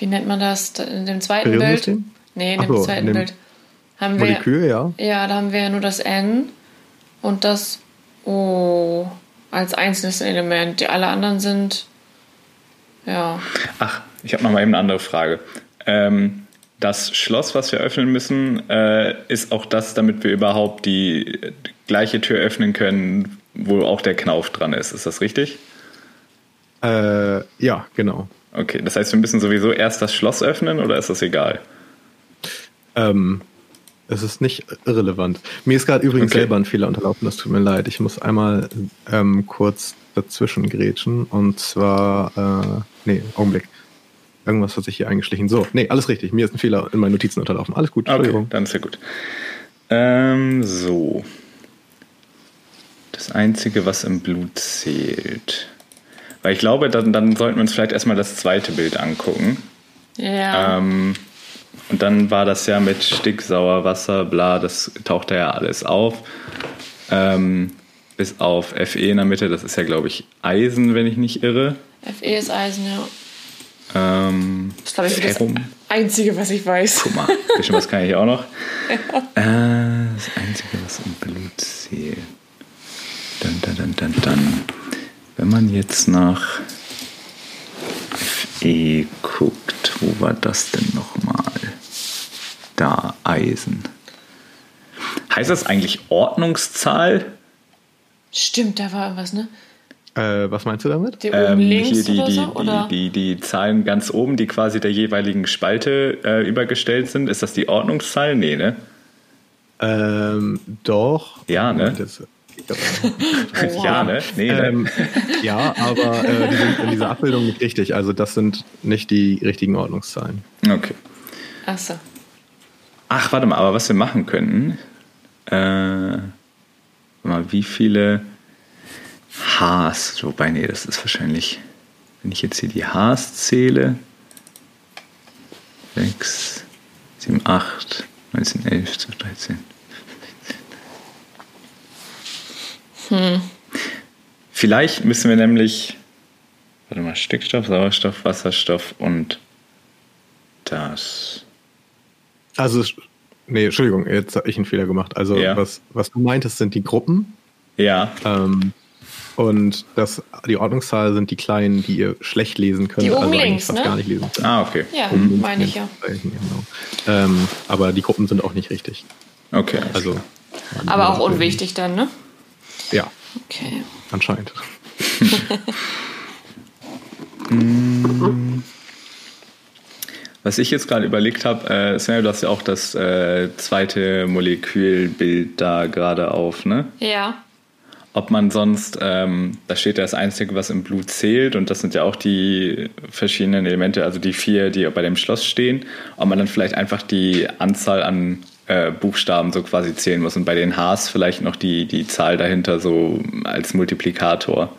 wie nennt man das? In dem zweiten Bild? Nee, in dem so, zweiten in dem Bild. Haben Molekül, wir, ja. Ja, da haben wir ja nur das N und das O als einzelnes Element. Die alle anderen sind, ja. Ach, ich habe noch mal eben eine andere Frage. Ähm, das Schloss, was wir öffnen müssen, äh, ist auch das, damit wir überhaupt die gleiche Tür öffnen können, wo auch der Knauf dran ist. Ist das richtig? Äh, ja, genau. Okay, das heißt, wir müssen sowieso erst das Schloss öffnen oder ist das egal? Ähm, es ist nicht irrelevant. Mir ist gerade übrigens okay. selber ein Fehler unterlaufen, das tut mir leid. Ich muss einmal ähm, kurz dazwischen grätschen und zwar, äh, nee, Augenblick. Irgendwas hat sich hier eingeschlichen. So, nee, alles richtig. Mir ist ein Fehler in meinen Notizen unterlaufen. Alles gut, Entschuldigung. Okay, dann ist ja gut. Ähm, so. Das Einzige, was im Blut zählt. Weil ich glaube, dann, dann sollten wir uns vielleicht erstmal das zweite Bild angucken. Ja. Ähm, und dann war das ja mit Sticksauer, Wasser, bla, das tauchte ja alles auf. Ähm, bis auf Fe in der Mitte, das ist ja, glaube ich, Eisen, wenn ich nicht irre. Fe ist Eisen, ja. Ähm, das glaube ich, Ferrum. das Einzige, was ich weiß. Guck mal, bisschen was kann ich auch noch. ja. äh, das Einzige, was im Blut zählt. Dann, dann, dann, dann, dann. Wenn man jetzt nach Fe guckt, wo war das denn nochmal? Da, Eisen. Heißt das eigentlich Ordnungszahl? Stimmt, da war irgendwas, ne? Äh, was meinst du damit? Die oben ähm, links hier die, oder die, so, oder? Die, die, die, Zahlen ganz oben, die quasi der jeweiligen Spalte äh, übergestellt sind. Ist das die Ordnungszahl? Nee, ne? Ähm, doch. Ja, ne? Das, ja, ne? Nee, ne? Ähm, ja, aber äh, die sind in dieser Abbildung nicht richtig. Also das sind nicht die richtigen Ordnungszahlen. Okay. Ach so. Ach, warte mal, aber was wir machen könnten, äh, mal, wie viele Hs, wobei, nee, das ist wahrscheinlich, wenn ich jetzt hier die Hs zähle, 6, 7, 8, 19, 11, 12, 13. Hm. Vielleicht müssen wir nämlich, warte mal, Stickstoff, Sauerstoff, Wasserstoff und das. Also, nee, Entschuldigung, jetzt habe ich einen Fehler gemacht. Also, ja. was, was du meintest, sind die Gruppen. Ja. Ähm, und das, die Ordnungszahl sind die kleinen, die ihr schlecht lesen könnt. Die oben also links, fast ne? gar nicht lesen könnt. Ah, okay. Ja, um meine ich ja. Genau. Ähm, aber die Gruppen sind auch nicht richtig. Okay. Also. Aber auch unwichtig dann, ne? Ja. Okay. Anscheinend. Was ich jetzt gerade überlegt habe, äh, Samuel, du hast ja auch das äh, zweite Molekülbild da gerade auf, ne? Ja ob man sonst, ähm, da steht ja das Einzige, was im Blut zählt, und das sind ja auch die verschiedenen Elemente, also die vier, die bei dem Schloss stehen, ob man dann vielleicht einfach die Anzahl an äh, Buchstaben so quasi zählen muss und bei den Hs vielleicht noch die, die Zahl dahinter so als Multiplikator.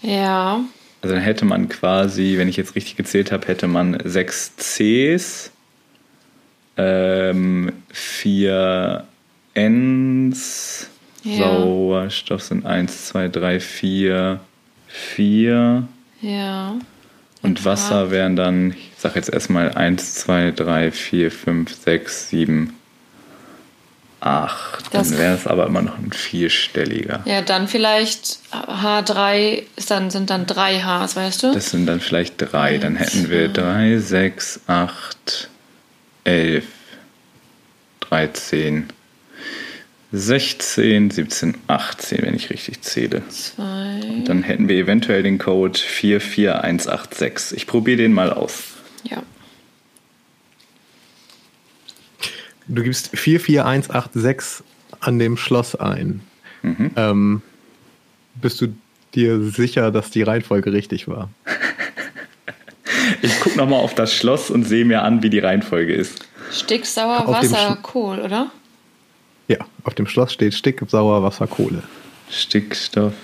Ja. Also dann hätte man quasi, wenn ich jetzt richtig gezählt habe, hätte man sechs Cs, ähm, vier Ns, ja. Sauerstoff sind 1, 2, 3, 4, 4. Ja. Und Wasser wären dann, ich sag jetzt erstmal 1, 2, 3, 4, 5, 6, 7, 8. Das dann wäre es aber immer noch ein vierstelliger. Ja, dann vielleicht H3 ist dann, sind dann drei Hs, weißt du? Das sind dann vielleicht drei. Dann hätten wir 3, 6, 8, 11, 13, 16, 17, 18, wenn ich richtig zähle. Zwei. Und dann hätten wir eventuell den Code 44186. Ich probiere den mal aus. Ja. Du gibst 44186 an dem Schloss ein. Mhm. Ähm, bist du dir sicher, dass die Reihenfolge richtig war? ich gucke nochmal auf das Schloss und sehe mir an, wie die Reihenfolge ist. Stick, Sauer, Wasser, Kohl, oder? Ja, auf dem Schloss steht Stick, Sauer, Wasser, Kohle. Stickstoff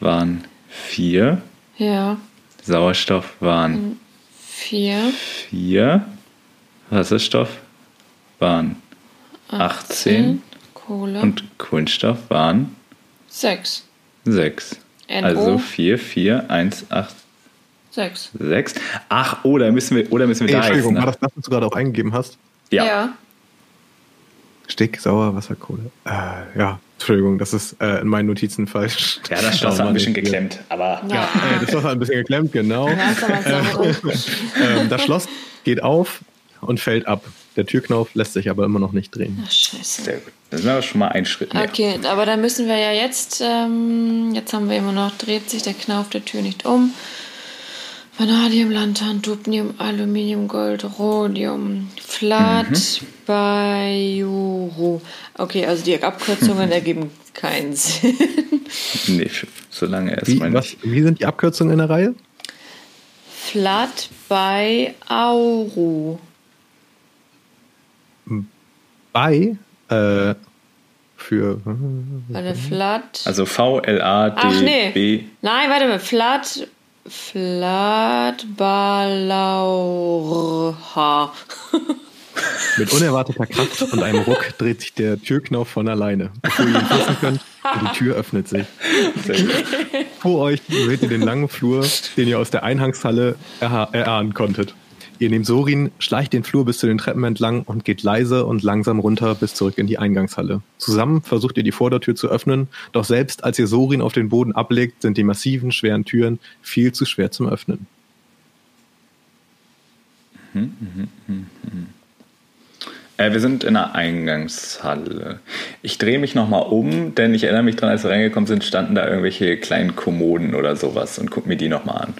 waren vier. Ja. Sauerstoff waren vier. Vier. Wasserstoff waren 18. 18. Kohle. Und Kohlenstoff waren sechs. Sechs. NO. Also vier, vier, eins, acht. Sechs. Sechs. Ach, oder müssen wir, oder müssen wir hey, da Entschuldigung, war das das, was du gerade auch eingegeben hast? Ja. ja. Stick, Sauer, Wasser, Kohle. Äh, ja, Entschuldigung, das ist äh, in meinen Notizen falsch. Ja, das Schloss hat ein bisschen geklemmt, aber. Ja, ja äh, das Schloss hat ein bisschen geklemmt, genau. ähm, das Schloss geht auf und fällt ab. Der Türknauf lässt sich aber immer noch nicht drehen. Ach, scheiße. Sehr gut. Das ist aber schon mal ein Schritt mehr. Okay, aber dann müssen wir ja jetzt, ähm, jetzt haben wir immer noch, dreht sich der Knauf der Tür nicht um. Vanadium, Lanthan, Dubnium, Aluminium, Gold, Rhodium, Flat, mhm. Biuro. Okay, also die Abkürzungen ergeben keinen Sinn. Nee, solange erstmal nicht. Wie sind die Abkürzungen in der Reihe? Flat bei Auro. Bei äh, für. Warte, Flat. Also V-L-A-D-B. Nee. Nein, warte mal. Flat Flatbalaurha. Mit unerwarteter Kraft und einem Ruck dreht sich der Türknauf von alleine. Bevor ihr ihn fassen könnt, und die Tür öffnet sich. Vor euch seht ihr den langen Flur, den ihr aus der Einhangshalle erahnen konntet. Ihr nehmt Sorin, schleicht den Flur bis zu den Treppen entlang und geht leise und langsam runter bis zurück in die Eingangshalle. Zusammen versucht ihr die Vordertür zu öffnen, doch selbst als ihr Sorin auf den Boden ablegt, sind die massiven, schweren Türen viel zu schwer zum Öffnen. Äh, wir sind in der Eingangshalle. Ich drehe mich nochmal um, denn ich erinnere mich daran, als wir reingekommen sind, standen da irgendwelche kleinen Kommoden oder sowas und guck mir die nochmal an.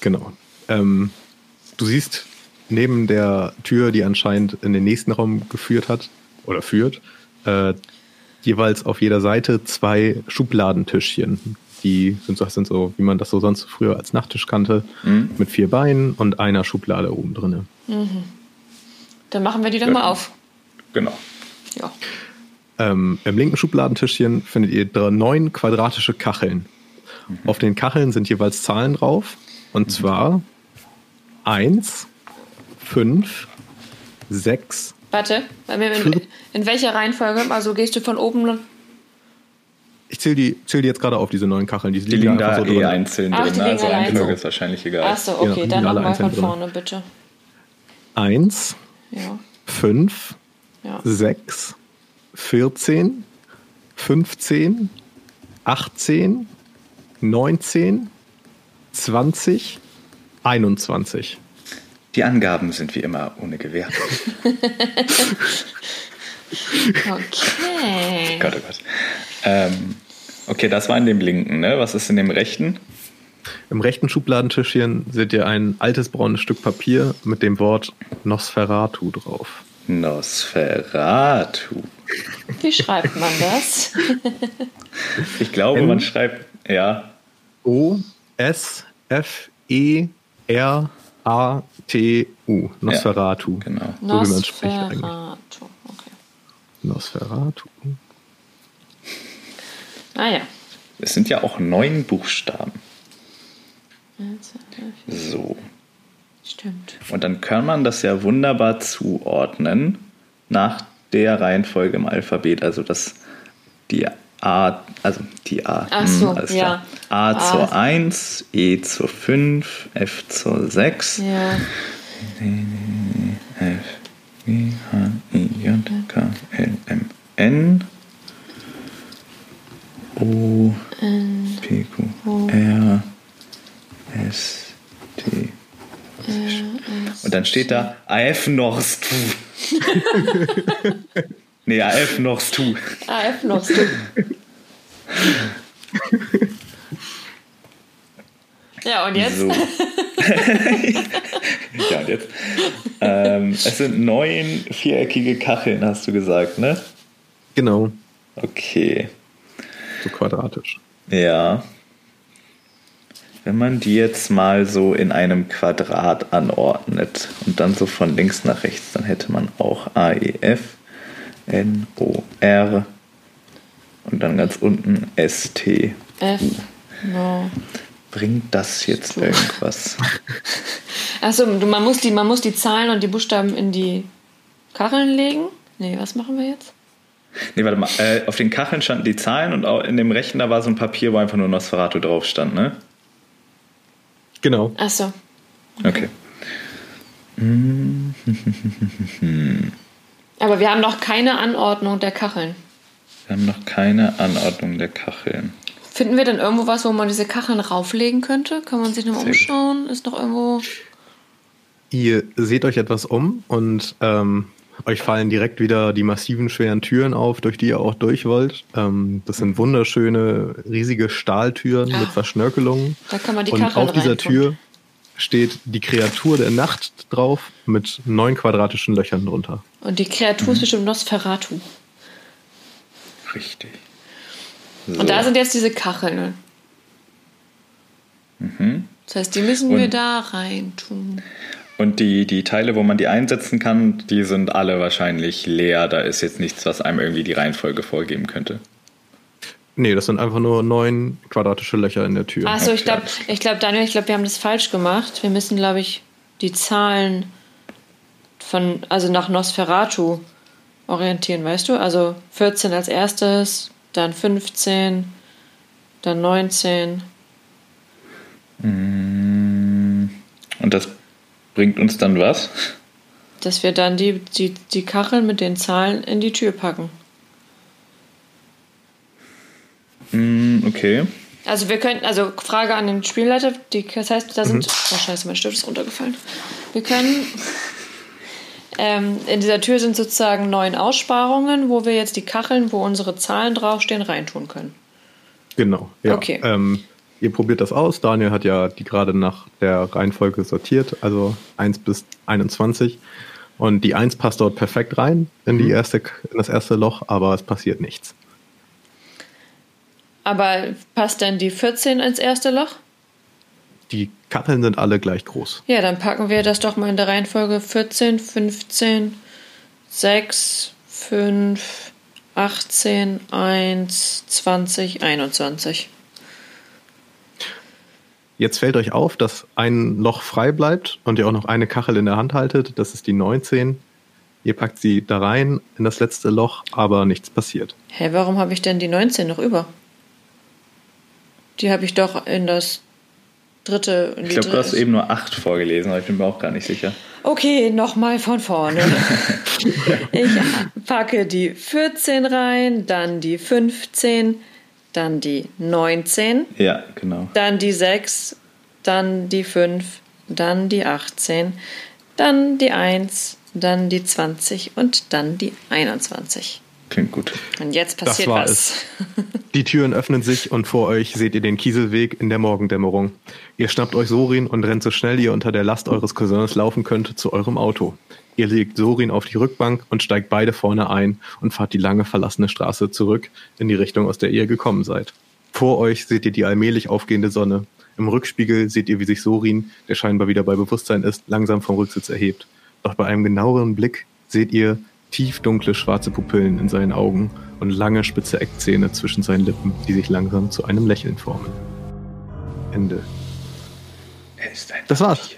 Genau. Ähm, Du siehst neben der Tür, die anscheinend in den nächsten Raum geführt hat oder führt, äh, jeweils auf jeder Seite zwei Schubladentischchen. Die sind, das sind so, wie man das so sonst früher als Nachttisch kannte, mhm. mit vier Beinen und einer Schublade oben drin. Mhm. Dann machen wir die doch ja. mal auf. Genau. Ja. Ähm, Im linken Schubladentischchen findet ihr neun quadratische Kacheln. Mhm. Auf den Kacheln sind jeweils Zahlen drauf. Und mhm. zwar 1, 5, 6. Warte, in, in welcher Reihenfolge? Also gehst du von oben ich zähle die, zähl die jetzt gerade auf, diese neuen Kacheln. Die, die liegen da so eh drin. einzeln Ach, drin. Also Reihenfolge ist wahrscheinlich egal. Achso, okay, genau, dann nochmal von vorne, drin. bitte. 1, 5, 6, 14, 15, 18, 19, 20, 21. Die Angaben sind wie immer ohne Gewähr. okay. Gott, oh Gott. Ähm, okay, das war in dem linken, ne? Was ist in dem rechten? Im rechten Schubladentischchen seht ihr ein altes braunes Stück Papier mit dem Wort Nosferatu drauf. Nosferatu. Wie schreibt man das? ich glaube, man schreibt, ja. O R A T U. Nosferatu. Ja, genau. So wie man spricht eigentlich. Okay. Nosferatu. Ah ja. Es sind ja auch neun Buchstaben. So. Stimmt. Und dann kann man das ja wunderbar zuordnen nach der Reihenfolge im Alphabet. Also das die A, also die A. Ach so, hm, ja. A, A zur 1, E zur 5, F zur 6. Ja. F, G, H, I, J, K, L, M, N. O, P, Q, R, S, T. Und dann steht da AF Norst. nee, AF Norst tu. AF Norst tu. Ja, und jetzt? So. ja, und jetzt? Ähm, es sind neun viereckige Kacheln, hast du gesagt, ne? Genau. Okay. So quadratisch. Ja. Wenn man die jetzt mal so in einem Quadrat anordnet und dann so von links nach rechts, dann hätte man auch AEF, NOR und dann ganz unten ST. F. No. Bringt das jetzt so. irgendwas? Achso, man muss, die, man muss die Zahlen und die Buchstaben in die Kacheln legen? Nee, was machen wir jetzt? Nee, warte mal. Äh, auf den Kacheln standen die Zahlen und auch in dem rechten da war so ein Papier, wo einfach nur Nosferatu drauf stand, ne? Genau. Ach so. Okay. Aber wir haben noch keine Anordnung der Kacheln. Wir haben noch keine Anordnung der Kacheln. Finden wir denn irgendwo was, wo man diese Kacheln rauflegen könnte? Kann man sich nochmal umschauen? Ist noch irgendwo. Ihr seht euch etwas um und ähm, euch fallen direkt wieder die massiven, schweren Türen auf, durch die ihr auch durch wollt. Ähm, das sind wunderschöne, riesige Stahltüren ah, mit Verschnörkelungen. Da kann man die Und auf dieser Tür steht die Kreatur der Nacht drauf mit neun quadratischen Löchern drunter. Und die Kreatur mhm. ist bestimmt Nosferatu. Richtig. So. Und da sind jetzt diese Kacheln. Mhm. Das heißt, die müssen Und wir da rein tun. Und die, die Teile, wo man die einsetzen kann, die sind alle wahrscheinlich leer. Da ist jetzt nichts, was einem irgendwie die Reihenfolge vorgeben könnte. Nee, das sind einfach nur neun quadratische Löcher in der Tür. Achso, ich glaube, ich glaub, Daniel, ich glaube, wir haben das falsch gemacht. Wir müssen, glaube ich, die Zahlen von, also nach Nosferatu orientieren, weißt du? Also 14 als erstes, dann 15, dann 19. Mm, und das bringt uns dann was? Dass wir dann die, die, die Kacheln mit den Zahlen in die Tür packen. Mm, okay. Also wir könnten, also Frage an den Spielleiter, die, das heißt, da sind, mhm. oh scheiße, mein Stift ist runtergefallen. Wir können, ähm, in dieser Tür sind sozusagen neun Aussparungen, wo wir jetzt die Kacheln, wo unsere Zahlen draufstehen, reintun können. Genau, ja. Okay. Ähm, ihr probiert das aus. Daniel hat ja die gerade nach der Reihenfolge sortiert, also 1 bis 21. Und die 1 passt dort perfekt rein in, die mhm. erste, in das erste Loch, aber es passiert nichts. Aber passt denn die 14 ins erste Loch? Die Kacheln sind alle gleich groß. Ja, dann packen wir das doch mal in der Reihenfolge 14, 15, 6, 5, 18, 1, 20, 21. jetzt fällt euch auf, dass ein Loch frei bleibt und ihr auch noch eine Kachel in der Hand haltet. Das ist die 19. Ihr packt sie da rein in das letzte Loch, aber nichts passiert. Hä, warum habe ich denn die 19 noch über? Die habe ich doch in das dritte. ich glaube, du hast eben nur 8 vorgelesen, aber ich bin mir auch gar nicht sicher. Okay, nochmal von vorne. ich packe die 14 rein, dann die 15, dann die 19. Ja, genau. Dann die 6, dann die 5, dann die 18, dann die 1, dann die 20 und dann die 21. Klingt gut. Und jetzt passiert was. Es. Die Türen öffnen sich und vor euch seht ihr den Kieselweg in der Morgendämmerung. Ihr schnappt euch Sorin und rennt so schnell ihr unter der Last eures Cousins laufen könnt zu eurem Auto. Ihr legt Sorin auf die Rückbank und steigt beide vorne ein und fahrt die lange verlassene Straße zurück in die Richtung, aus der ihr gekommen seid. Vor euch seht ihr die allmählich aufgehende Sonne. Im Rückspiegel seht ihr, wie sich Sorin, der scheinbar wieder bei Bewusstsein ist, langsam vom Rücksitz erhebt. Doch bei einem genaueren Blick seht ihr tiefdunkle schwarze Pupillen in seinen Augen und lange spitze Eckzähne zwischen seinen Lippen, die sich langsam zu einem Lächeln formen. Ende. Er ist ein das war's.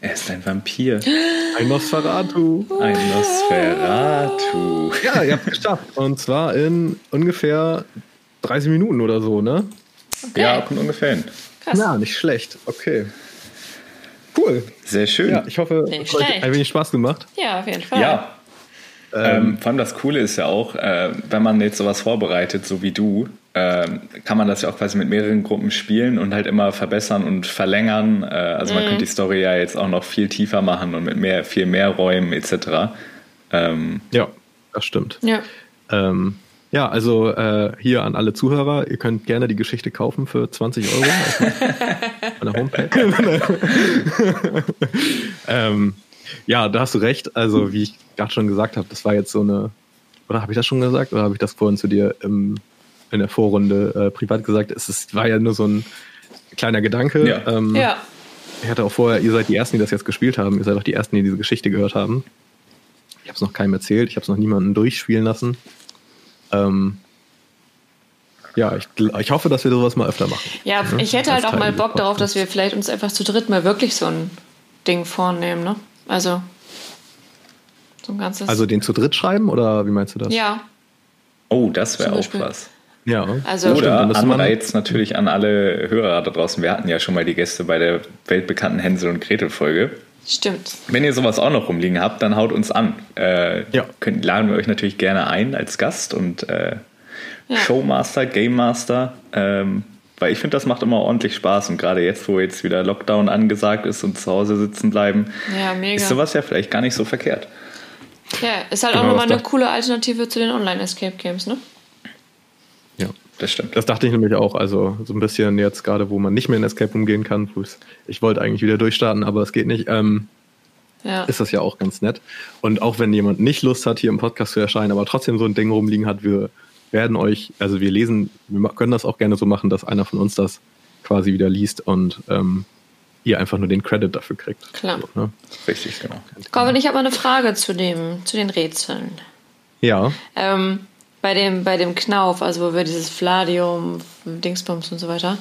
Er ist ein Vampir. Ein Nosferatu. Ein Nosferatu. Ja, ihr habt es geschafft. Und zwar in ungefähr 30 Minuten oder so, ne? Okay. Ja, kommt ungefähr hin. Krass. Ja, nicht schlecht. Okay. Cool. Sehr schön. Ja, ich hoffe, es hat ein wenig Spaß gemacht. Ja, auf jeden Fall. Ja. Ähm, vor allem das Coole ist ja auch, äh, wenn man jetzt sowas vorbereitet, so wie du, äh, kann man das ja auch quasi mit mehreren Gruppen spielen und halt immer verbessern und verlängern. Äh, also mhm. man könnte die Story ja jetzt auch noch viel tiefer machen und mit mehr, viel mehr Räumen etc. Ähm, ja, das stimmt. Ja. Ähm, ja, also äh, hier an alle Zuhörer, ihr könnt gerne die Geschichte kaufen für 20 Euro an der Homepage. ähm, ja, da hast du recht. Also wie ich gerade schon gesagt habe, das war jetzt so eine, oder habe ich das schon gesagt, oder habe ich das vorhin zu dir im, in der Vorrunde äh, privat gesagt? Es ist, war ja nur so ein kleiner Gedanke. Ja. Ähm, ja. Ich hatte auch vorher, ihr seid die Ersten, die das jetzt gespielt haben. Ihr seid auch die Ersten, die diese Geschichte gehört haben. Ich habe es noch keinem erzählt. Ich habe es noch niemandem durchspielen lassen. Ähm, ja, ich, ich hoffe, dass wir sowas mal öfter machen. Ja, ja ich hätte halt auch mal Bock darauf, dass wir vielleicht uns einfach zu dritt mal wirklich so ein Ding vornehmen, ne? Also so ein ganzes. Also den zu dritt schreiben oder wie meinst du das? Ja. Oh, das wäre auch was. Ja. Also Oder Anreiz natürlich an alle Hörer da draußen. Wir hatten ja schon mal die Gäste bei der weltbekannten Hänsel und Gretel Folge. Stimmt. Wenn ihr sowas auch noch rumliegen habt, dann haut uns an. Äh, ja. Könnt, laden wir euch natürlich gerne ein als Gast und äh, ja. Showmaster, Game Master. Ähm, weil ich finde, das macht immer ordentlich Spaß. Und gerade jetzt, wo jetzt wieder Lockdown angesagt ist und zu Hause sitzen bleiben, ja, ist sowas ja vielleicht gar nicht so verkehrt. Ja, ist halt auch nochmal eine coole Alternative zu den Online-Escape-Games, ne? Ja, das stimmt. Das dachte ich nämlich auch. Also so ein bisschen jetzt gerade, wo man nicht mehr in Escape umgehen kann. Ich wollte eigentlich wieder durchstarten, aber es geht nicht. Ähm, ja. Ist das ja auch ganz nett. Und auch wenn jemand nicht Lust hat, hier im Podcast zu erscheinen, aber trotzdem so ein Ding rumliegen hat, wir werden euch, also wir lesen, wir können das auch gerne so machen, dass einer von uns das quasi wieder liest und ähm, ihr einfach nur den Credit dafür kriegt. Klar. So, ne? Richtig, genau. Corbin, ich habe mal eine Frage zu, dem, zu den Rätseln. Ja. Ähm, bei, dem, bei dem Knauf, also wo wir dieses Fladium, Dingsbums und so weiter.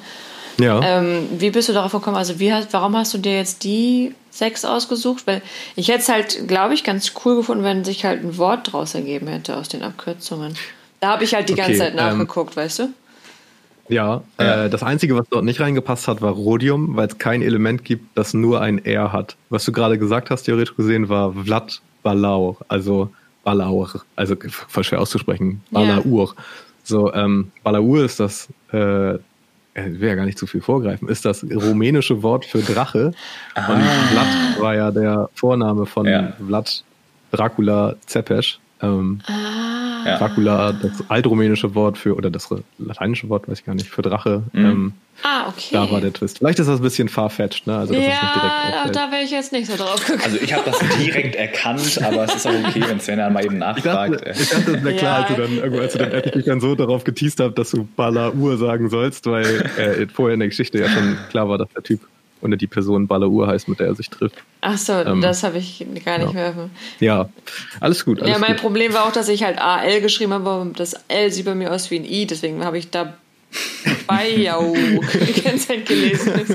Ja. Ähm, wie bist du darauf gekommen? Also wie hast, warum hast du dir jetzt die sechs ausgesucht? Weil ich hätte es halt, glaube ich, ganz cool gefunden, wenn sich halt ein Wort draus ergeben hätte aus den Abkürzungen. Da habe ich halt die okay, ganze Zeit ähm, nachgeguckt, ähm, weißt du? Ja, ja. Äh, das Einzige, was dort nicht reingepasst hat, war Rhodium, weil es kein Element gibt, das nur ein R hat. Was du gerade gesagt hast, theoretisch gesehen, war Vlad Balaur, also Balaur, also voll schwer auszusprechen, Balaur. Ja. So, ähm, Balaur ist das, äh, ich will ja gar nicht zu viel vorgreifen, ist das rumänische Wort für Drache. Ah. Und Vlad war ja der Vorname von ja. Vlad Dracula Zepes. Ähm, ah. Dracula, das altrumänische Wort für, oder das lateinische Wort, weiß ich gar nicht, für Drache. Mhm. Ähm, ah, okay. Da war der Twist. Vielleicht ist das ein bisschen farfetched, ne? Also, ja, da wäre ich jetzt nicht so drauf gekommen. Also ich habe das direkt erkannt, aber es ist auch okay, wenn Sven dann mal eben nachfragt. Ich dachte, ich dachte das wäre klar, ja. als du dann, als du dann, als ich dann so darauf geteased habe, dass du Bala-Ur sagen sollst, weil äh, vorher in der Geschichte ja schon klar war, dass der Typ oder die Person Balaur heißt, mit der er sich trifft. Ach so, ähm, das habe ich gar nicht ja. mehr. Ja, alles gut. Alles ja, mein gut. Problem war auch, dass ich halt AL geschrieben habe, das L sieht bei mir aus wie ein I, deswegen habe ich da Bayau. Kennzeichen gelesen.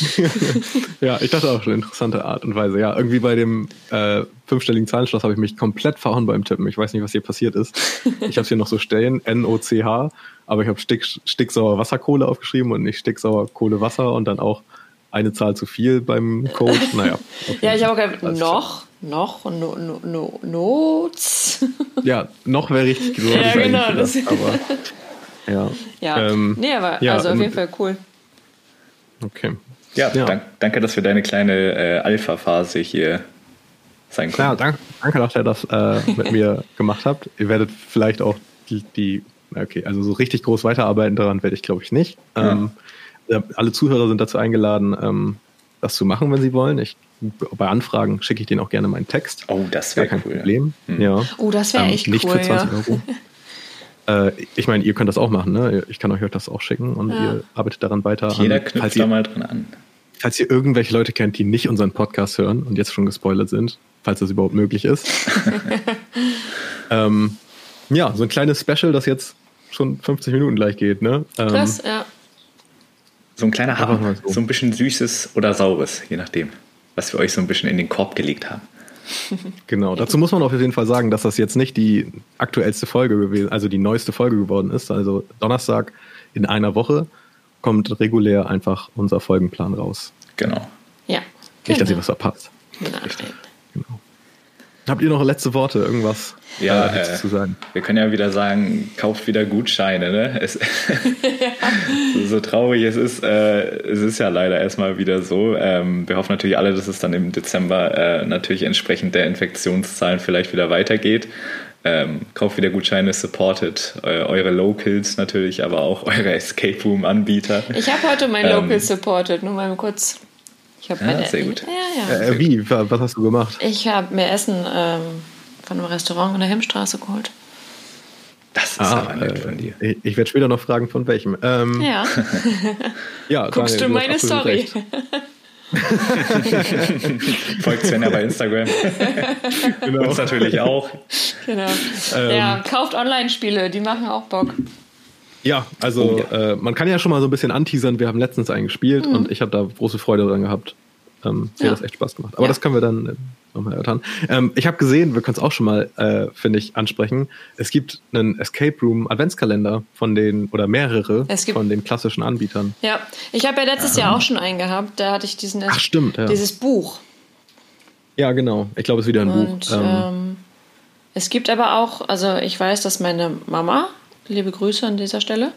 ja, ich dachte auch schon interessante Art und Weise. Ja, irgendwie bei dem äh, fünfstelligen Zahlenschloss habe ich mich komplett verhauen beim Tippen. Ich weiß nicht, was hier passiert ist. Ich habe es hier noch so stehen, N-O-C-H, aber ich habe Stick, Sticksauer Wasserkohle aufgeschrieben und nicht Sticksauer Kohle Wasser und dann auch eine Zahl zu viel beim Code. Naja. Okay. Ja, ich habe auch gesagt, noch, noch, no, no, no, Notes. ja, noch wäre richtig gut. Ja, genau. Das, aber, ja. Ja. Ähm, nee, aber ja, also auf jeden Fall cool. Okay. Ja, ja. Dank, danke, dass wir deine kleine äh, Alpha-Phase hier sein können. Ja, danke, danke dass ihr das äh, mit mir gemacht habt. Ihr werdet vielleicht auch die, die, okay, also so richtig groß weiterarbeiten daran werde ich, glaube ich, nicht. Ja. Ähm, alle Zuhörer sind dazu eingeladen, ähm, das zu machen, wenn sie wollen. Ich, bei Anfragen schicke ich denen auch gerne meinen Text. Oh, das wäre kein cool, Problem. Hm. Ja. Oh, das wäre ähm, echt nicht cool. Nicht für 20 ja. Euro. Äh, ich meine, ihr könnt das auch machen, ne? Ich kann euch das auch schicken und ja. ihr arbeitet daran weiter. Jeder an, knüpft da mal dran an. Falls ihr irgendwelche Leute kennt, die nicht unseren Podcast hören und jetzt schon gespoilert sind, falls das überhaupt möglich ist. ähm, ja, so ein kleines Special, das jetzt schon 50 Minuten gleich geht, ne? Ähm, Krass, ja. So ein kleiner Happen, so. so ein bisschen süßes oder saures, je nachdem, was wir euch so ein bisschen in den Korb gelegt haben. Genau, dazu muss man auf jeden Fall sagen, dass das jetzt nicht die aktuellste Folge gewesen, also die neueste Folge geworden ist. Also Donnerstag in einer Woche kommt regulär einfach unser Folgenplan raus. Genau. Ja. Nicht, dass ihr was verpasst. Nein. Genau. Habt ihr noch letzte Worte, irgendwas ja, äh, äh, zu sagen? Wir können ja wieder sagen, kauft wieder Gutscheine. Ne? Es, so traurig es ist, äh, es ist ja leider erstmal wieder so. Ähm, wir hoffen natürlich alle, dass es dann im Dezember äh, natürlich entsprechend der Infektionszahlen vielleicht wieder weitergeht. Ähm, kauft wieder Gutscheine, supportet äh, eure Locals natürlich, aber auch eure Escape Room Anbieter. Ich habe heute mein ähm, Local supported, nur mal kurz ich habe ja, sehr gut. Ja, ja. Äh, wie? Was hast du gemacht? Ich habe mir Essen ähm, von einem Restaurant in der Hemmstraße geholt. Das ist ah, aber nett äh, von dir. Ich, ich werde später noch fragen, von welchem. Ähm, ja. ja Guckst Daniel, du meine Story? Folgt Svenja bei Instagram. genau. Uns natürlich auch. Genau. Ähm, ja, kauft Online-Spiele, die machen auch Bock. Ja, also oh, ja. Äh, man kann ja schon mal so ein bisschen anteasern. Wir haben letztens einen gespielt mhm. und ich habe da große Freude dran gehabt. Ähm, mir ja. das echt Spaß gemacht. Aber ja. das können wir dann äh, nochmal erörtern. Ähm, ich habe gesehen, wir können es auch schon mal, äh, finde ich, ansprechen. Es gibt einen Escape Room Adventskalender von den, oder mehrere von den klassischen Anbietern. Ja, ich habe ja letztes Jahr auch schon einen gehabt. Da hatte ich diesen, Ach, stimmt, ja. dieses Buch. Ja, genau. Ich glaube, es ist wieder ein und, Buch. Ähm, ähm, es gibt aber auch, also ich weiß, dass meine Mama liebe Grüße an dieser Stelle.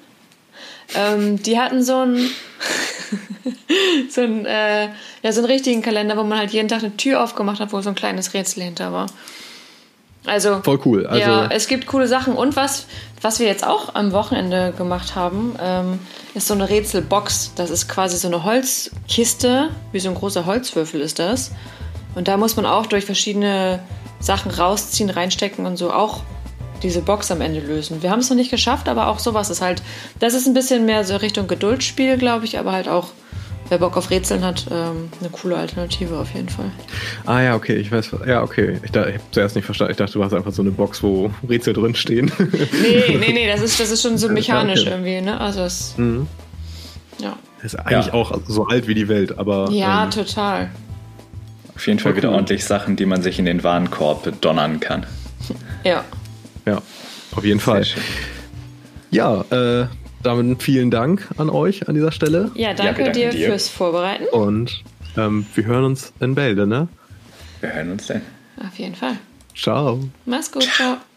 Ähm, die hatten so einen, so, einen, äh, ja, so einen richtigen Kalender, wo man halt jeden Tag eine Tür aufgemacht hat, wo so ein kleines Rätsel hinter war. Also, Voll cool. Also, ja, es gibt coole Sachen. Und was, was wir jetzt auch am Wochenende gemacht haben, ähm, ist so eine Rätselbox. Das ist quasi so eine Holzkiste, wie so ein großer Holzwürfel ist das. Und da muss man auch durch verschiedene Sachen rausziehen, reinstecken und so auch diese Box am Ende lösen. Wir haben es noch nicht geschafft, aber auch sowas ist halt, das ist ein bisschen mehr so Richtung Geduldsspiel, glaube ich, aber halt auch, wer Bock auf Rätseln hat, ähm, eine coole Alternative auf jeden Fall. Ah ja, okay, ich weiß, ja, okay. Ich, ich habe zuerst nicht verstanden, ich dachte, du hast einfach so eine Box, wo Rätsel drin stehen. nee, nee, nee, das ist, das ist schon so mechanisch okay. irgendwie, ne? Also es, mhm. ja. Das ist eigentlich ja. auch so alt wie die Welt, aber. Ja, ähm, total. Auf jeden Fall wieder ordentlich Sachen, die man sich in den Warenkorb donnern kann. Ja. Ja, auf jeden Fall. Ja, äh, damit vielen Dank an euch an dieser Stelle. Ja, danke ja, dir, dir, fürs Vorbereiten. Und ähm, wir hören uns in Bälde, ne? Wir hören uns dann. Auf jeden Fall. Ciao. Mach's gut, ciao. ciao.